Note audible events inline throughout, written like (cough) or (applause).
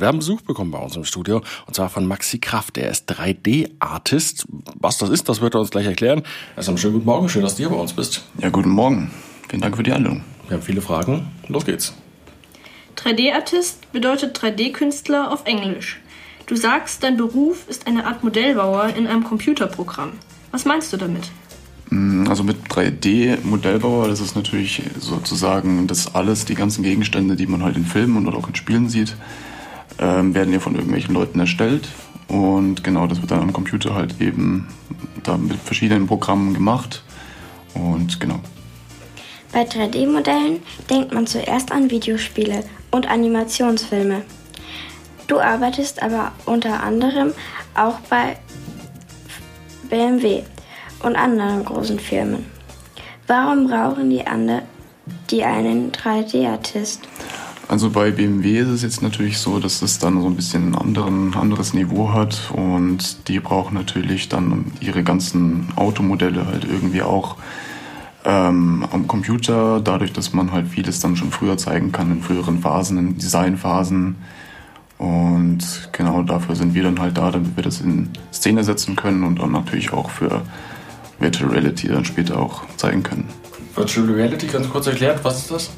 Wir haben Besuch bekommen bei uns im Studio und zwar von Maxi Kraft. Er ist 3D-Artist. Was das ist, das wird er uns gleich erklären. Erstmal schönen guten Morgen, schön, dass du hier bei uns bist. Ja, guten Morgen. Vielen Dank für die Einladung. Wir haben viele Fragen. Los geht's. 3D-Artist bedeutet 3D-Künstler auf Englisch. Du sagst, dein Beruf ist eine Art Modellbauer in einem Computerprogramm. Was meinst du damit? Mm, also mit 3D-Modellbauer, das ist natürlich sozusagen das alles, die ganzen Gegenstände, die man halt in Filmen oder auch in Spielen sieht, ähm, werden ja von irgendwelchen Leuten erstellt. Und genau, das wird dann am Computer halt eben da mit verschiedenen Programmen gemacht. Und genau. Bei 3D-Modellen denkt man zuerst an Videospiele und Animationsfilme. Du arbeitest aber unter anderem auch bei BMW und anderen großen Firmen. Warum brauchen die, andere, die einen 3D-Artist? Also bei BMW ist es jetzt natürlich so, dass es dann so ein bisschen ein anderen, anderes Niveau hat und die brauchen natürlich dann ihre ganzen Automodelle halt irgendwie auch ähm, am Computer, dadurch, dass man halt vieles dann schon früher zeigen kann, in früheren Phasen, in Designphasen. Und genau dafür sind wir dann halt da, damit wir das in Szene setzen können und dann natürlich auch für Virtual Reality dann später auch zeigen können. Virtual Reality, ganz kurz erklärt, was ist das?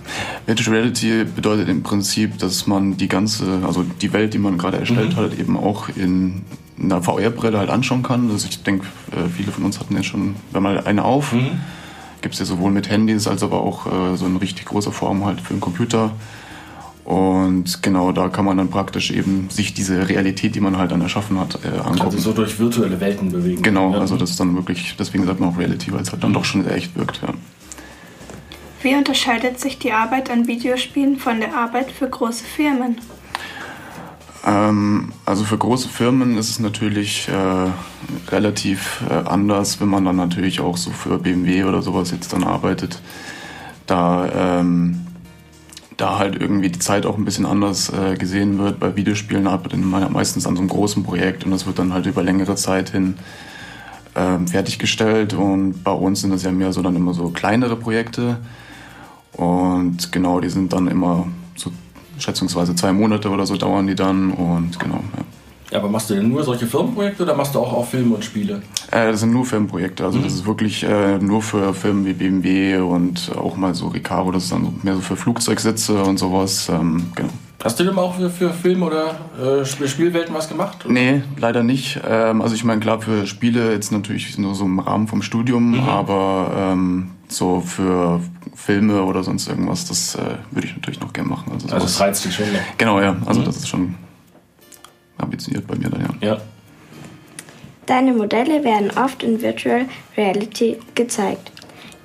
Virtual Reality bedeutet im Prinzip, dass man die ganze, also die Welt, die man gerade erstellt mhm. hat, eben auch in einer VR-Brille halt anschauen kann. Also ich denke, äh, viele von uns hatten ja schon mal eine auf. Mhm. Gibt es ja sowohl mit Handys als aber auch äh, so in richtig großer Form halt für den Computer. Und genau da kann man dann praktisch eben sich diese Realität, die man halt dann erschaffen hat, äh, angucken. Also so durch virtuelle Welten bewegen. Genau, ja. also das ist dann wirklich, deswegen sagt man auch Reality, weil es halt dann doch schon sehr echt wirkt. Ja. Wie unterscheidet sich die Arbeit an Videospielen von der Arbeit für große Firmen? Ähm, also für große Firmen ist es natürlich äh, relativ äh, anders, wenn man dann natürlich auch so für BMW oder sowas jetzt dann arbeitet. Da, ähm, da halt irgendwie die Zeit auch ein bisschen anders äh, gesehen wird. Bei Videospielen arbeitet man meistens an so einem großen Projekt und das wird dann halt über längere Zeit hin ähm, fertiggestellt. Und bei uns sind das ja mehr so dann immer so kleinere Projekte und genau, die sind dann immer so schätzungsweise zwei Monate oder so dauern die dann und genau, ja. Ja, aber machst du denn nur solche Firmenprojekte oder machst du auch, auch Filme und Spiele? Äh, das sind nur Filmprojekte. Also mhm. das ist wirklich äh, nur für Firmen wie BMW und auch mal so Recaro, das ist dann mehr so für Flugzeugsitze und sowas. Ähm, genau. Hast du denn auch für, für Film oder äh, Spielwelten was gemacht? Oder? Nee, leider nicht. Ähm, also ich meine, klar, für Spiele jetzt natürlich nur so im Rahmen vom Studium, mhm. aber ähm, so für Filme oder sonst irgendwas, das äh, würde ich natürlich noch gerne machen. Also, also das reizt dich schon noch. Genau, ja. Also mhm. das ist schon ambitioniert bei mir dann, ja. ja. Deine Modelle werden oft in Virtual Reality gezeigt.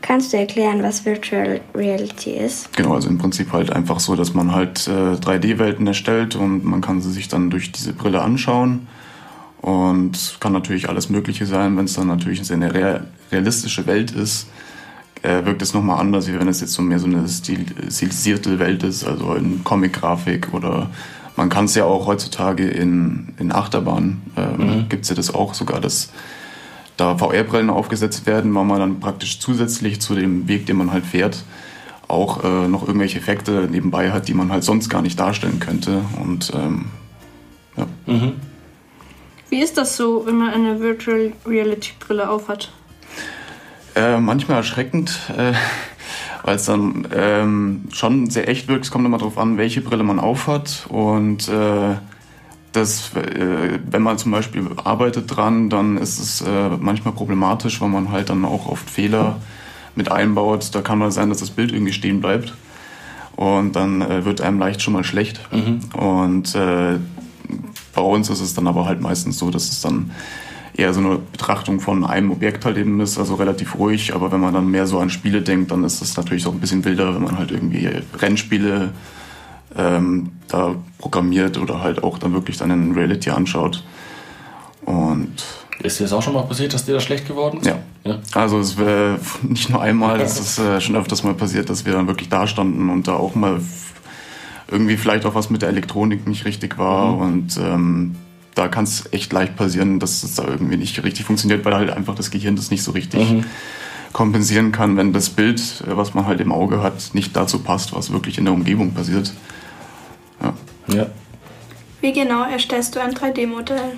Kannst du erklären, was Virtual Reality ist? Genau, also im Prinzip halt einfach so, dass man halt äh, 3D-Welten erstellt und man kann sie sich dann durch diese Brille anschauen. Und kann natürlich alles Mögliche sein, wenn es dann natürlich eine realistische Welt ist äh, wirkt es nochmal anders, wie wenn es jetzt so mehr so eine stil stilisierte Welt ist, also in Comic-Grafik oder man kann es ja auch heutzutage in, in Achterbahn, äh, mhm. gibt es ja das auch sogar, dass da VR-Brillen aufgesetzt werden, weil man dann praktisch zusätzlich zu dem Weg, den man halt fährt, auch äh, noch irgendwelche Effekte nebenbei hat, die man halt sonst gar nicht darstellen könnte. Und ähm, ja. Mhm. Wie ist das so, wenn man eine Virtual Reality Brille aufhat? Äh, manchmal erschreckend, äh, weil es dann ähm, schon sehr echt wirkt. Es kommt immer darauf an, welche Brille man aufhat. Und äh, das, äh, wenn man zum Beispiel arbeitet dran, dann ist es äh, manchmal problematisch, weil man halt dann auch oft Fehler mit einbaut. Da kann man sein, dass das Bild irgendwie stehen bleibt. Und dann wird einem leicht schon mal schlecht. Mhm. Und bei uns ist es dann aber halt meistens so, dass es dann eher so eine Betrachtung von einem Objekt halt eben ist, also relativ ruhig. Aber wenn man dann mehr so an Spiele denkt, dann ist es natürlich auch ein bisschen wilder, wenn man halt irgendwie Rennspiele ähm, da programmiert oder halt auch dann wirklich dann in Reality anschaut. Und ist dir das auch schon mal passiert, dass dir das schlecht geworden ist? Ja. ja. Also es wäre (laughs) nicht nur einmal, es (laughs) ist äh, schon öfters mal passiert, dass wir dann wirklich da standen und da auch mal irgendwie vielleicht auch was mit der Elektronik nicht richtig war mhm. und ähm, da kann es echt leicht passieren, dass es da irgendwie nicht richtig funktioniert, weil halt einfach das Gehirn das nicht so richtig mhm. kompensieren kann, wenn das Bild, äh, was man halt im Auge hat, nicht dazu passt, was wirklich in der Umgebung passiert. Ja. ja. Wie genau erstellst du ein 3D-Modell?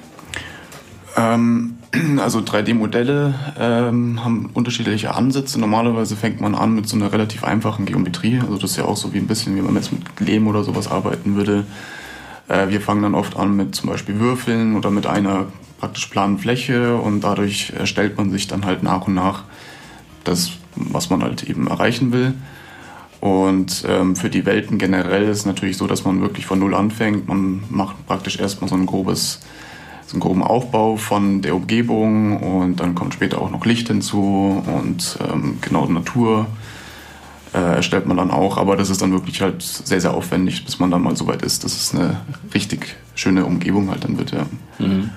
Ähm, (clears throat) also 3D-Modelle ähm, haben unterschiedliche Ansätze. Normalerweise fängt man an mit so einer relativ einfachen Geometrie. Also das ist ja auch so wie ein bisschen, wie man jetzt mit Lehm oder sowas arbeiten würde. Äh, wir fangen dann oft an mit zum Beispiel Würfeln oder mit einer praktisch planen Fläche und dadurch erstellt man sich dann halt nach und nach das, was man halt eben erreichen will. Und ähm, für die Welten generell ist es natürlich so, dass man wirklich von Null anfängt. Man macht praktisch erstmal so ein grobes, so einen groben Aufbau von der Umgebung und dann kommt später auch noch Licht hinzu und ähm, genau Natur erstellt man dann auch. Aber das ist dann wirklich halt sehr, sehr aufwendig, bis man dann mal so weit ist, dass es eine richtig schöne Umgebung halt dann wird, ja. Mhm.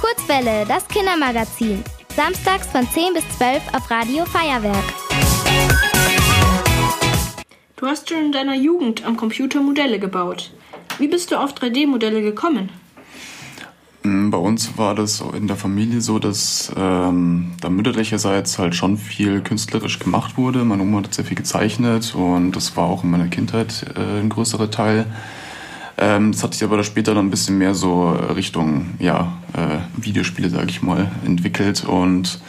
Kurzwelle, das Kindermagazin. Samstags von 10 bis 12 auf Radio Feuerwerk. Du hast schon in deiner Jugend am Computer Modelle gebaut. Wie bist du auf 3D-Modelle gekommen? Mm, bei uns war das in der Familie so, dass ähm, da mütterlicherseits halt schon viel künstlerisch gemacht wurde. Meine Oma hat sehr viel gezeichnet und das war auch in meiner Kindheit äh, ein größerer Teil. Ähm, das hat sich aber später dann ein bisschen mehr so Richtung ja, äh, Videospiele, sage ich mal, entwickelt und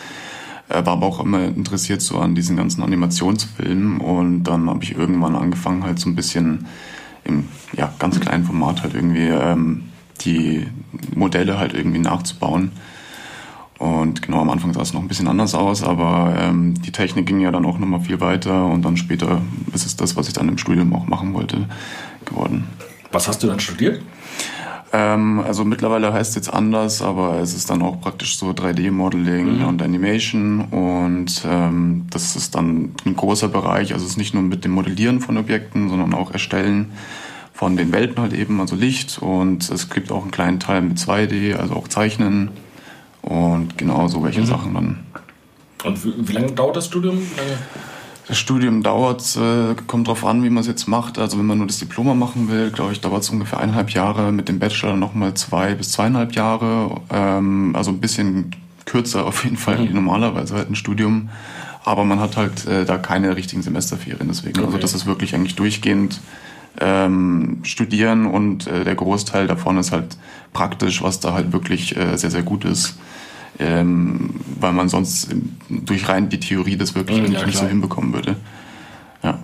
äh, war aber auch immer interessiert so an diesen ganzen Animationsfilmen und dann habe ich irgendwann angefangen halt so ein bisschen im ja, ganz kleinen Format halt irgendwie ähm, die Modelle halt irgendwie nachzubauen. Und genau am Anfang sah es noch ein bisschen anders aus, aber ähm, die Technik ging ja dann auch nochmal viel weiter und dann später ist es das, was ich dann im Studium auch machen wollte, geworden. Was hast du dann studiert? Ähm, also mittlerweile heißt es jetzt anders, aber es ist dann auch praktisch so 3D-Modeling mhm. und Animation und ähm, das ist dann ein großer Bereich. Also es ist nicht nur mit dem Modellieren von Objekten, sondern auch Erstellen von den Welten halt eben, also Licht und es gibt auch einen kleinen Teil mit 2D, also auch Zeichnen und genau so welche mhm. Sachen dann. Und wie, wie lange dauert das Studium? Das Studium dauert, äh, kommt drauf an, wie man es jetzt macht. Also wenn man nur das Diploma machen will, glaube ich, dauert es ungefähr eineinhalb Jahre. Mit dem Bachelor nochmal zwei bis zweieinhalb Jahre. Ähm, also ein bisschen kürzer auf jeden Fall mhm. wie normalerweise halt ein Studium. Aber man hat halt äh, da keine richtigen Semesterferien. Deswegen, also okay. also das ist wirklich eigentlich durchgehend ähm, studieren und äh, der Großteil davon ist halt praktisch, was da halt wirklich äh, sehr, sehr gut ist ähm, weil man sonst durch rein die Theorie das wirklich mhm, ja, nicht so hinbekommen würde. Ja.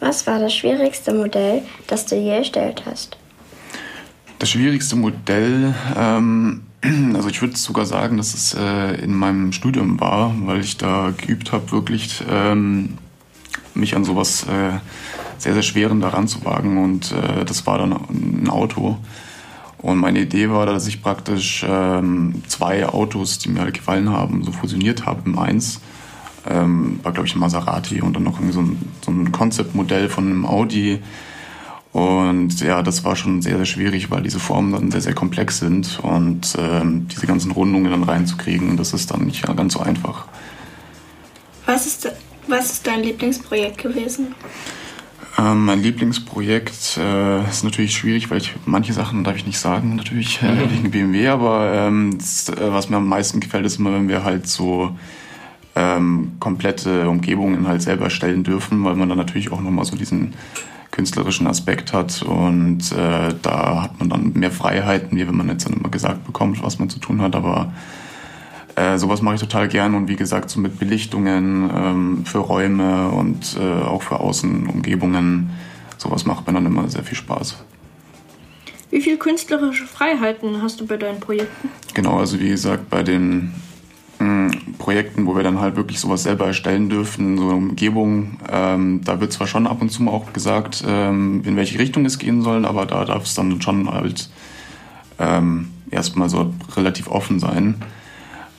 Was war das schwierigste Modell, das du je erstellt hast? Das schwierigste Modell, ähm, (clears throat) also ich würde sogar sagen, dass es äh, in meinem Studium war, weil ich da geübt habe, wirklich ähm, mich an sowas äh, sehr, sehr schweren daran zu wagen. Und äh, das war dann ein Auto. Und meine Idee war, dass ich praktisch ähm, zwei Autos, die mir halt gefallen haben, so fusioniert habe im eins. Ähm, war, glaube ich, ein Maserati und dann noch so ein, so ein von einem Audi. Und ja, das war schon sehr, sehr schwierig, weil diese Formen dann sehr, sehr komplex sind und ähm, diese ganzen Rundungen dann reinzukriegen, das ist dann nicht ganz so einfach. Was ist, was ist dein Lieblingsprojekt gewesen? Ähm, mein Lieblingsprojekt äh, ist natürlich schwierig, weil ich manche Sachen darf ich nicht sagen, natürlich äh, mhm. wegen BMW, aber ähm, das, äh, was mir am meisten gefällt, ist immer, wenn wir halt so ähm, komplette Umgebungen halt selber stellen dürfen, weil man dann natürlich auch nochmal so diesen künstlerischen Aspekt hat und äh, da hat man dann mehr Freiheiten, wie wenn man jetzt dann immer gesagt bekommt, was man zu tun hat, aber äh, sowas mache ich total gern und wie gesagt, so mit Belichtungen ähm, für Räume und äh, auch für Außenumgebungen. Sowas macht mir dann immer sehr viel Spaß. Wie viel künstlerische Freiheiten hast du bei deinen Projekten? Genau, also wie gesagt, bei den mh, mm, Projekten, wo wir dann halt wirklich sowas selber erstellen dürfen, so eine Umgebung, ähm, da wird zwar schon ab und zu mal auch gesagt, ähm, in welche Richtung es gehen soll, aber da darf es dann schon halt ähm, erstmal so relativ offen sein.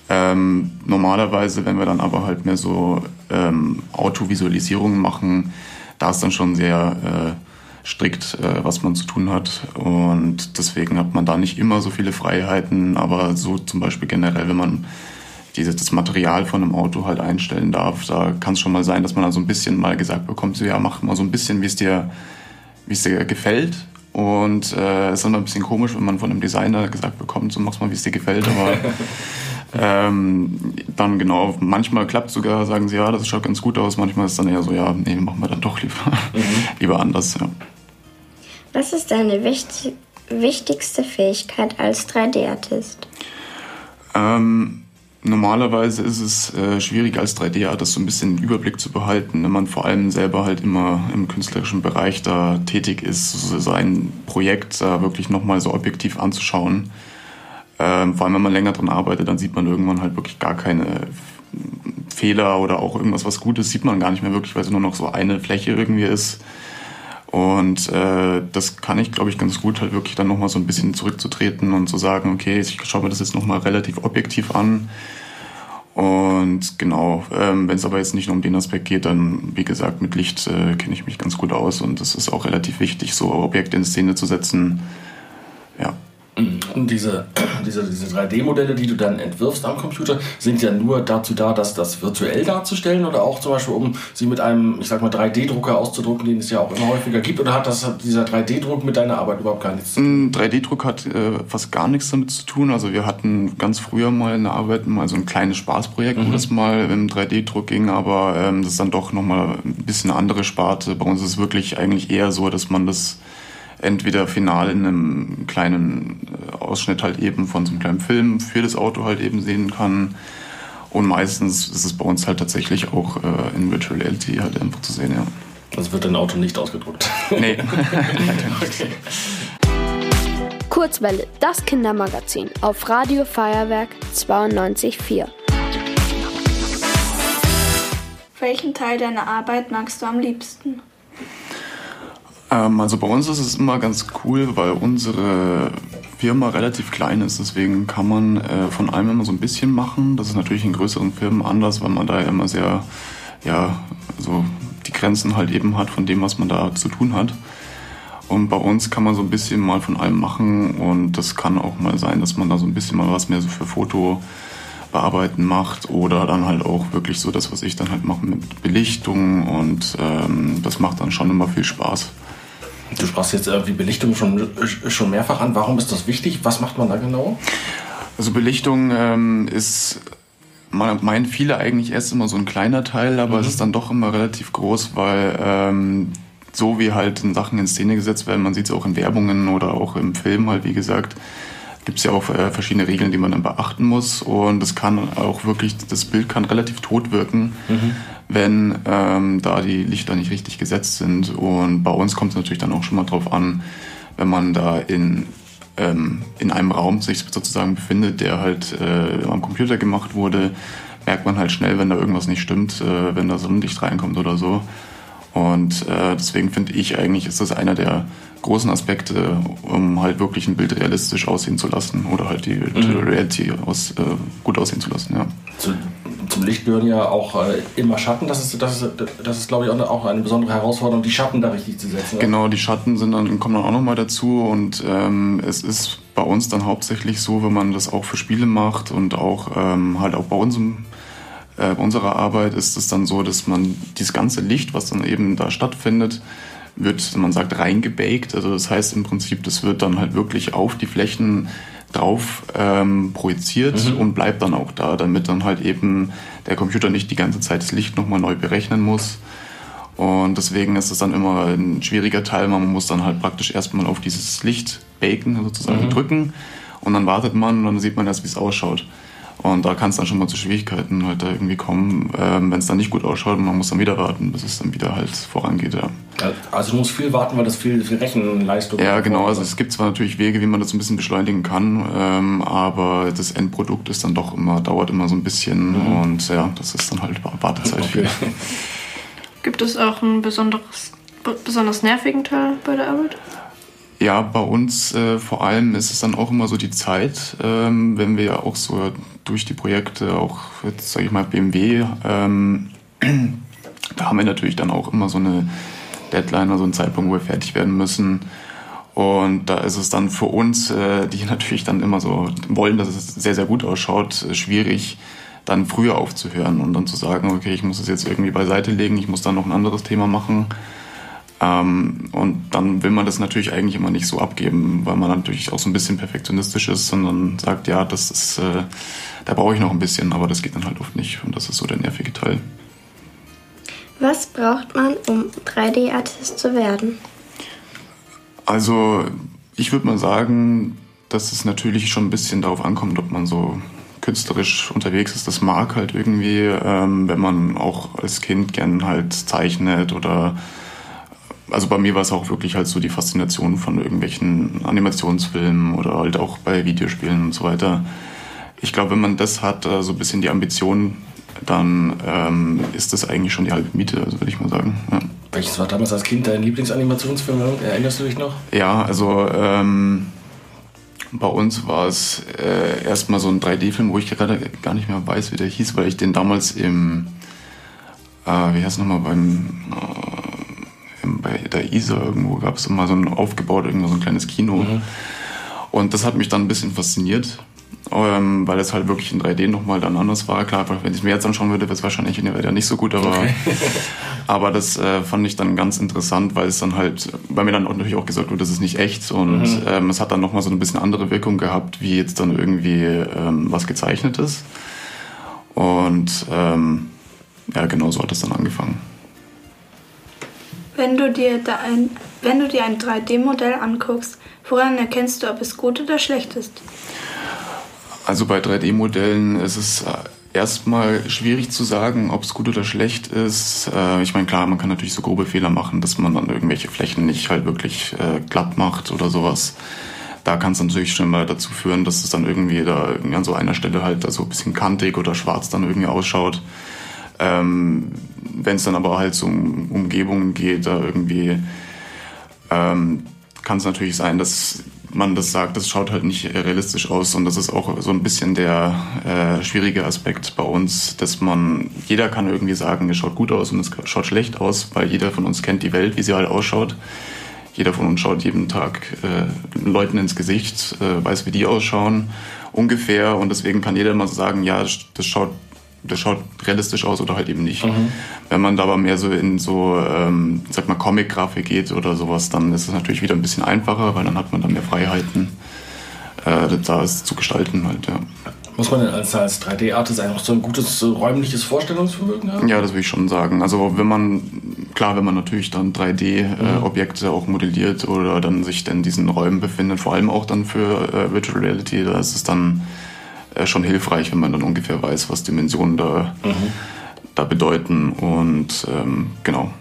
Ähm, normalerweise, wenn wir dann aber halt mehr so ähm, Autovisualisierungen machen, da ist dann schon sehr äh, strikt, äh, was man zu tun hat. Und deswegen hat man da nicht immer so viele Freiheiten, aber so zum Beispiel generell, wenn man dieses, das Material von einem Auto halt einstellen darf, da kann es schon mal sein, dass man dann so ein bisschen mal gesagt bekommt, so ja, mach mal so ein bisschen, wie es dir, es dir gefällt. Und äh, es ist immer ein bisschen komisch, wenn man von einem Designer gesagt bekommt, so mach's mal, wie es dir gefällt, aber (laughs) Ähm, dann genau, manchmal klappt sogar, sagen sie, ja, das schaut ganz gut aus. Manchmal ist es dann eher so, ja, nee, machen wir dann doch lieber, mhm. (laughs) lieber anders. Ja. Was ist deine wichtig wichtigste Fähigkeit als 3D-Artist? Ähm, normalerweise ist es äh, schwierig als 3D-Artist so ein bisschen den Überblick zu behalten, wenn man vor allem selber halt immer im künstlerischen Bereich da tätig ist, so sein Projekt da wirklich nochmal so objektiv anzuschauen. Ähm, vor allem, wenn man länger dran arbeitet, dann sieht man irgendwann halt wirklich gar keine Fehler oder auch irgendwas, was gut ist, sieht man gar nicht mehr wirklich, weil es nur noch so eine Fläche irgendwie ist. Und äh, das kann ich, glaube ich, ganz gut, halt wirklich dann nochmal so ein bisschen zurückzutreten und zu sagen, okay, ich schaue mir das jetzt nochmal relativ objektiv an. Und genau, ähm, wenn es aber jetzt nicht nur um den Aspekt geht, dann, wie gesagt, mit Licht äh, kenne ich mich ganz gut aus und es ist auch relativ wichtig, so Objekte in Szene zu setzen. Ja. Und diese, diese, diese 3D-Modelle, die du dann entwirfst am Computer, sind ja nur dazu da, das, das virtuell darzustellen oder auch zum Beispiel, um sie mit einem, ich sag mal, 3D-Drucker auszudrucken, den es ja auch immer häufiger gibt? Oder hat das, dieser 3D-Druck mit deiner Arbeit überhaupt gar nichts zu tun? 3D-Druck hat äh, fast gar nichts damit zu tun. Also wir hatten ganz früher mal in der Arbeit mal so ein kleines Spaßprojekt, mhm. wo das mal im 3D-Druck ging, aber ähm, das ist dann doch nochmal ein bisschen eine andere Sparte. Bei uns ist es wirklich eigentlich eher so, dass man das entweder final in einem kleinen äh, Ausschnitt halt eben von so einem kleinen Film für das Auto halt eben sehen kann. Und meistens ist es bei uns halt tatsächlich auch äh, in Virtual Reality halt einfach zu sehen, ja. Also wird dein Auto nicht ausgedruckt? (laughs) Nee, (laughs) okay. Kurzwelle, das Kindermagazin auf Radio Feuerwerk 92.4. Welchen Teil deiner Arbeit magst du am liebsten? Ähm, also bei uns ist es immer ganz cool, weil unsere Firma relativ klein ist. Deswegen kann man äh, von allem immer so ein bisschen machen. Das ist natürlich in größeren Firmen anders, weil man da ja immer sehr, ja, so die Grenzen halt eben hat von dem, was man da zu tun hat. Und bei uns kann man so ein bisschen mal von allem machen und das kann auch mal sein, dass man da so ein bisschen mal was mehr so für Foto bearbeiten macht oder dann halt auch wirklich so das, was ich dann halt mache mit Belichtung und ähm, das macht dann schon immer viel Spaß. Du sprachst jetzt irgendwie Belichtung schon, schon mehrfach an. Warum ist das wichtig? Was macht man da genau? Also Belichtung ähm, ist, man meinen viele eigentlich erst immer so ein kleiner Teil, aber mhm. es ist dann doch immer relativ groß, weil ähm, so wie halt in Sachen in Szene gesetzt werden, man sieht es auch in Werbungen oder auch im Film halt, wie gesagt, gibt es ja auch äh, verschiedene Regeln, die man dann beachten muss. Und es kann auch wirklich, das Bild kann relativ tot wirken. Mhm wenn ähm, da die Lichter nicht richtig gesetzt sind. Und bei uns kommt es natürlich dann auch schon mal drauf an, wenn man da in, ähm, in einem Raum sich sozusagen befindet, der halt äh, am Computer gemacht wurde, merkt man halt schnell, wenn da irgendwas nicht stimmt, äh, wenn da Sonnenlicht reinkommt oder so. Und äh, deswegen finde ich eigentlich, ist das einer der großen Aspekte, um halt wirklich ein Bild realistisch aussehen zu lassen oder halt die, mhm. Reality aus, äh, gut aussehen zu lassen. Ja. Zu, zum Licht gehören ja auch äh, immer Schatten. Das ist, das ist, das ist glaube ich, auch eine besondere Herausforderung, die Schatten da richtig zu setzen. Genau, die Schatten sind dann, kommen dann auch nochmal dazu. Und ähm, es ist bei uns dann hauptsächlich so, wenn man das auch für Spiele macht und auch ähm, halt auch bei unserem äh, bei unserer Arbeit ist es dann so, dass man dieses ganze Licht, was dann eben da stattfindet, wird, man sagt, reingebaked. Also das heißt im Prinzip, das wird dann halt wirklich auf die Flächen drauf ähm, projiziert mhm. und bleibt dann auch da, damit dann halt eben der Computer nicht die ganze Zeit das Licht nochmal neu berechnen muss. Und deswegen ist es dann immer ein schwieriger Teil. Man muss dann halt praktisch erstmal auf dieses Licht baken, sozusagen mhm. drücken. Und dann wartet man und dann sieht man erst, wie es ausschaut. Und da kann es dann schon mal zu Schwierigkeiten halt irgendwie kommen, ähm, wenn es dann nicht gut ausschaut und man muss dann wieder warten, bis es dann wieder halt vorangeht. Ja. Also du musst viel warten, weil das viel, viel Rechenleistung Ja, genau. Also es gibt zwar natürlich Wege, wie man das ein bisschen beschleunigen kann, ähm, aber das Endprodukt ist dann doch immer, dauert immer so ein bisschen mhm. und ja, das ist dann halt Wartezeit okay. viel. (laughs) Gibt es auch einen besonderes, besonders nervigen Teil bei der Arbeit? Ja, bei uns äh, vor allem ist es dann auch immer so die Zeit, ähm, wenn wir ja auch so durch die Projekte, auch jetzt sage ich mal BMW, ähm, da haben wir natürlich dann auch immer so eine Deadline, also einen Zeitpunkt, wo wir fertig werden müssen. Und da ist es dann für uns, äh, die (laughs) natürlich dann immer so wollen, dass es sehr, sehr gut ausschaut, schwierig, dann früher aufzuhören und dann zu sagen, okay, ich muss es jetzt irgendwie beiseite legen, ich muss dann noch ein anderes Thema machen. Ähm, und dann will man das natürlich eigentlich immer nicht so abgeben, weil man natürlich auch so ein bisschen perfektionistisch ist, sondern sagt, ja, das ist, äh, da brauche ich noch ein bisschen, aber das geht dann halt oft nicht und das ist so der nervige Teil. Was braucht man, um 3D-Artist zu werden? Also ich würde mal sagen, dass es natürlich schon ein bisschen darauf ankommt, ob man so künstlerisch unterwegs ist. Das mag halt irgendwie, ähm, wenn man auch als Kind gern halt zeichnet oder also bei mir war es auch wirklich halt so die Faszination von irgendwelchen Animationsfilmen oder halt auch bei Videospielen und so weiter. Ich glaube, wenn man das hat, so also ein bisschen die Ambition, dann ähm, ist das eigentlich schon die halbe Miete, also würde ich mal sagen. Ja. Welches war damals als Kind dein Lieblingsanimationsfilm? Erinnerst du dich noch? Ja, also ähm, bei uns war es äh, erstmal so ein 3D-Film, wo ich gerade gar nicht mehr weiß, wie der hieß, weil ich den damals im, äh, wie heißt es nochmal, beim, äh, im, bei der ISA irgendwo gab es immer so ein aufgebaut, irgendwo so ein kleines Kino. Mhm. Und das hat mich dann ein bisschen fasziniert ähm, weil es halt wirklich in 3D nochmal dann anders war. Klar, wenn ich es mir jetzt anschauen würde, wäre es wahrscheinlich in der Welt ja nicht so gut, aber, okay. (laughs) aber das äh, fand ich dann ganz interessant, weil es dann halt bei mir dann auch natürlich auch gesagt wurde, das ist nicht echt und mhm. ähm, es hat dann nochmal so ein bisschen andere Wirkung gehabt, wie jetzt dann irgendwie ähm, was gezeichnet ist. Und ähm, ja, genau so hat es dann angefangen. Wenn du dir, da ein, wenn du dir ein 3D-Modell anguckst, woran erkennst du, ob es gut oder schlecht ist? Also bei 3D-Modellen ist es äh, erstmal schwierig zu sagen, ob es gut oder schlecht ist. Äh, ich meine, klar, man kann natürlich so grobe Fehler machen, dass man dann irgendwelche Flächen nicht halt wirklich äh, glatt macht oder sowas. Da kann es natürlich schon mal dazu führen, dass es dann irgendwie da an so einer Stelle halt so ein bisschen kantig oder schwarz dann irgendwie ausschaut. Ähm, Wenn es dann aber halt so um Umgebungen geht, da irgendwie ähm, kann es natürlich sein, dass man das sagt, das schaut halt nicht realistisch aus und das ist auch so ein bisschen der äh, schwierige Aspekt bei uns, dass man, jeder kann irgendwie sagen, es schaut gut aus und es schaut schlecht aus, weil jeder von uns kennt die Welt, wie sie halt ausschaut. Jeder von uns schaut jeden Tag äh, Leuten ins Gesicht, äh, weiß, wie die ausschauen ungefähr und deswegen kann jeder mal sagen, ja, das schaut das schaut realistisch aus oder halt eben nicht. Mhm. Wenn man da aber mehr so in so, ähm, sag mal, Comic-Grafik geht oder sowas, dann ist es natürlich wieder ein bisschen einfacher, weil dann hat man da mehr Freiheiten, äh, da es zu gestalten halt, ja. Muss man denn als, als 3D-Artist eigentlich so ein gutes räumliches Vorstellungsvermögen haben? Ja, das würde ich schon sagen. Also wenn man, klar, wenn man natürlich dann 3D-Objekte äh, mhm. auch modelliert oder dann sich dann in diesen Räumen befindet, vor allem auch dann für äh, Virtual Reality, da ist es dann äh, schon hilfreich, wenn man dann ungefähr weiß, was Dimensionen da, mhm. da bedeuten. Und ähm, genau.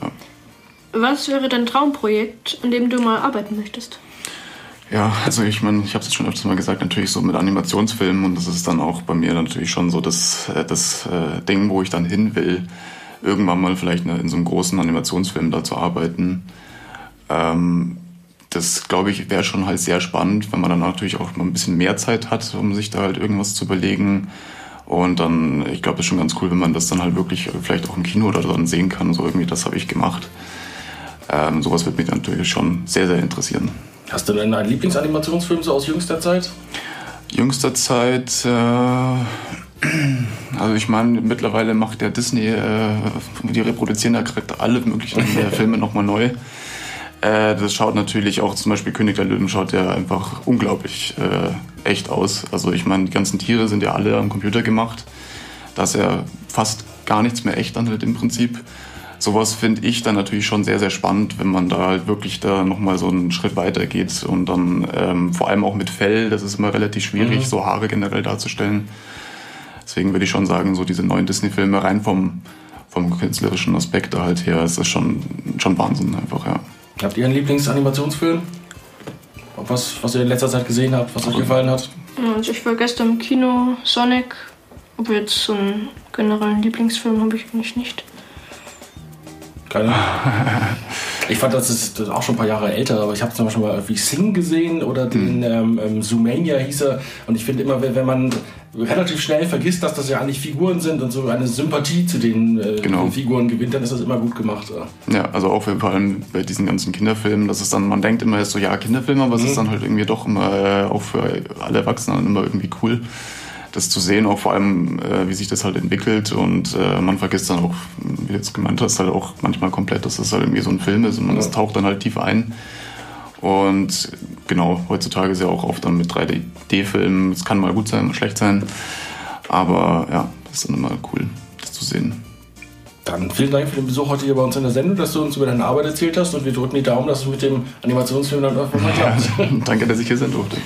Ja. Was wäre dein Traumprojekt, an dem du mal arbeiten möchtest? Ja, also ich meine, ich habe es schon öfters mal gesagt, natürlich so mit Animationsfilmen und das ist dann auch bei mir natürlich schon so das, äh, das äh, Ding, wo ich dann hin will, irgendwann mal vielleicht in so einem großen Animationsfilm da zu arbeiten. Ähm, das glaube ich wäre schon halt sehr spannend, wenn man dann natürlich auch mal ein bisschen mehr Zeit hat, um sich da halt irgendwas zu überlegen. Und dann, ich glaube, das ist schon ganz cool, wenn man das dann halt wirklich vielleicht auch im Kino oder dann sehen kann. So irgendwie, das habe ich gemacht. Ähm, sowas wird mich natürlich schon sehr, sehr interessieren. Hast du denn einen Lieblingsanimationsfilm so aus jüngster Zeit? Jüngster Zeit, äh, also ich meine, mittlerweile macht der Disney, äh, die reproduzieren da gerade alle möglichen (laughs) Filme nochmal neu. Äh, das schaut natürlich auch, zum Beispiel König der Löwen schaut ja einfach unglaublich äh, echt aus. Also ich meine, die ganzen Tiere sind ja alle am Computer gemacht. Da ist ja fast gar nichts mehr echt dann halt im Prinzip. Sowas finde ich dann natürlich schon sehr, sehr spannend, wenn man da halt wirklich da nochmal so einen Schritt weiter geht und dann ähm, vor allem auch mit Fell, das ist immer relativ schwierig, mhm. so Haare generell darzustellen. Deswegen würde ich schon sagen, so diese neuen Disney-Filme rein vom, vom künstlerischen Aspekt da halt her, ist das schon, schon Wahnsinn einfach, ja. Habt ihr einen Lieblingsanimationsfilm? Was, was ihr in letzter Zeit gesehen habt, was euch gefallen hat? Also ich war gestern im Kino, Sonic. Aber jetzt so einen generellen Lieblingsfilm habe ich eigentlich nicht. Keine. (laughs) Ich fand, das ist, das ist auch schon ein paar Jahre älter, aber ich habe zum Beispiel mal wie Sing gesehen oder den mhm. ähm, Zoomania hieß er. Und ich finde immer, wenn man relativ schnell vergisst, dass das ja eigentlich Figuren sind und so eine Sympathie zu den äh, genau. Figuren gewinnt, dann ist das immer gut gemacht. Ja, also auch vor allem bei diesen ganzen Kinderfilmen, das ist dann, man denkt immer, so, ja, Kinderfilme, aber mhm. es ist dann halt irgendwie doch immer, äh, auch für alle Erwachsenen immer irgendwie cool das zu sehen, auch vor allem, äh, wie sich das halt entwickelt und äh, man vergisst dann auch, wie du jetzt gemeint hast, halt auch manchmal komplett, dass das halt irgendwie so ein Film ist und man ja. taucht dann halt tief ein Und genau, heutzutage ist ja auch oft dann mit 3D-Filmen. Es kann mal gut sein, mal schlecht sein. Aber ja, das ist dann immer cool, das zu sehen. Dann vielen Dank für den Besuch heute hier bei uns in der Sendung, dass du uns über deine Arbeit erzählt hast und wir drücken die Daumen, dass es mit dem Animationsfilm dann irgendwann mal klappt. (laughs) Danke, dass ich hier sein durfte.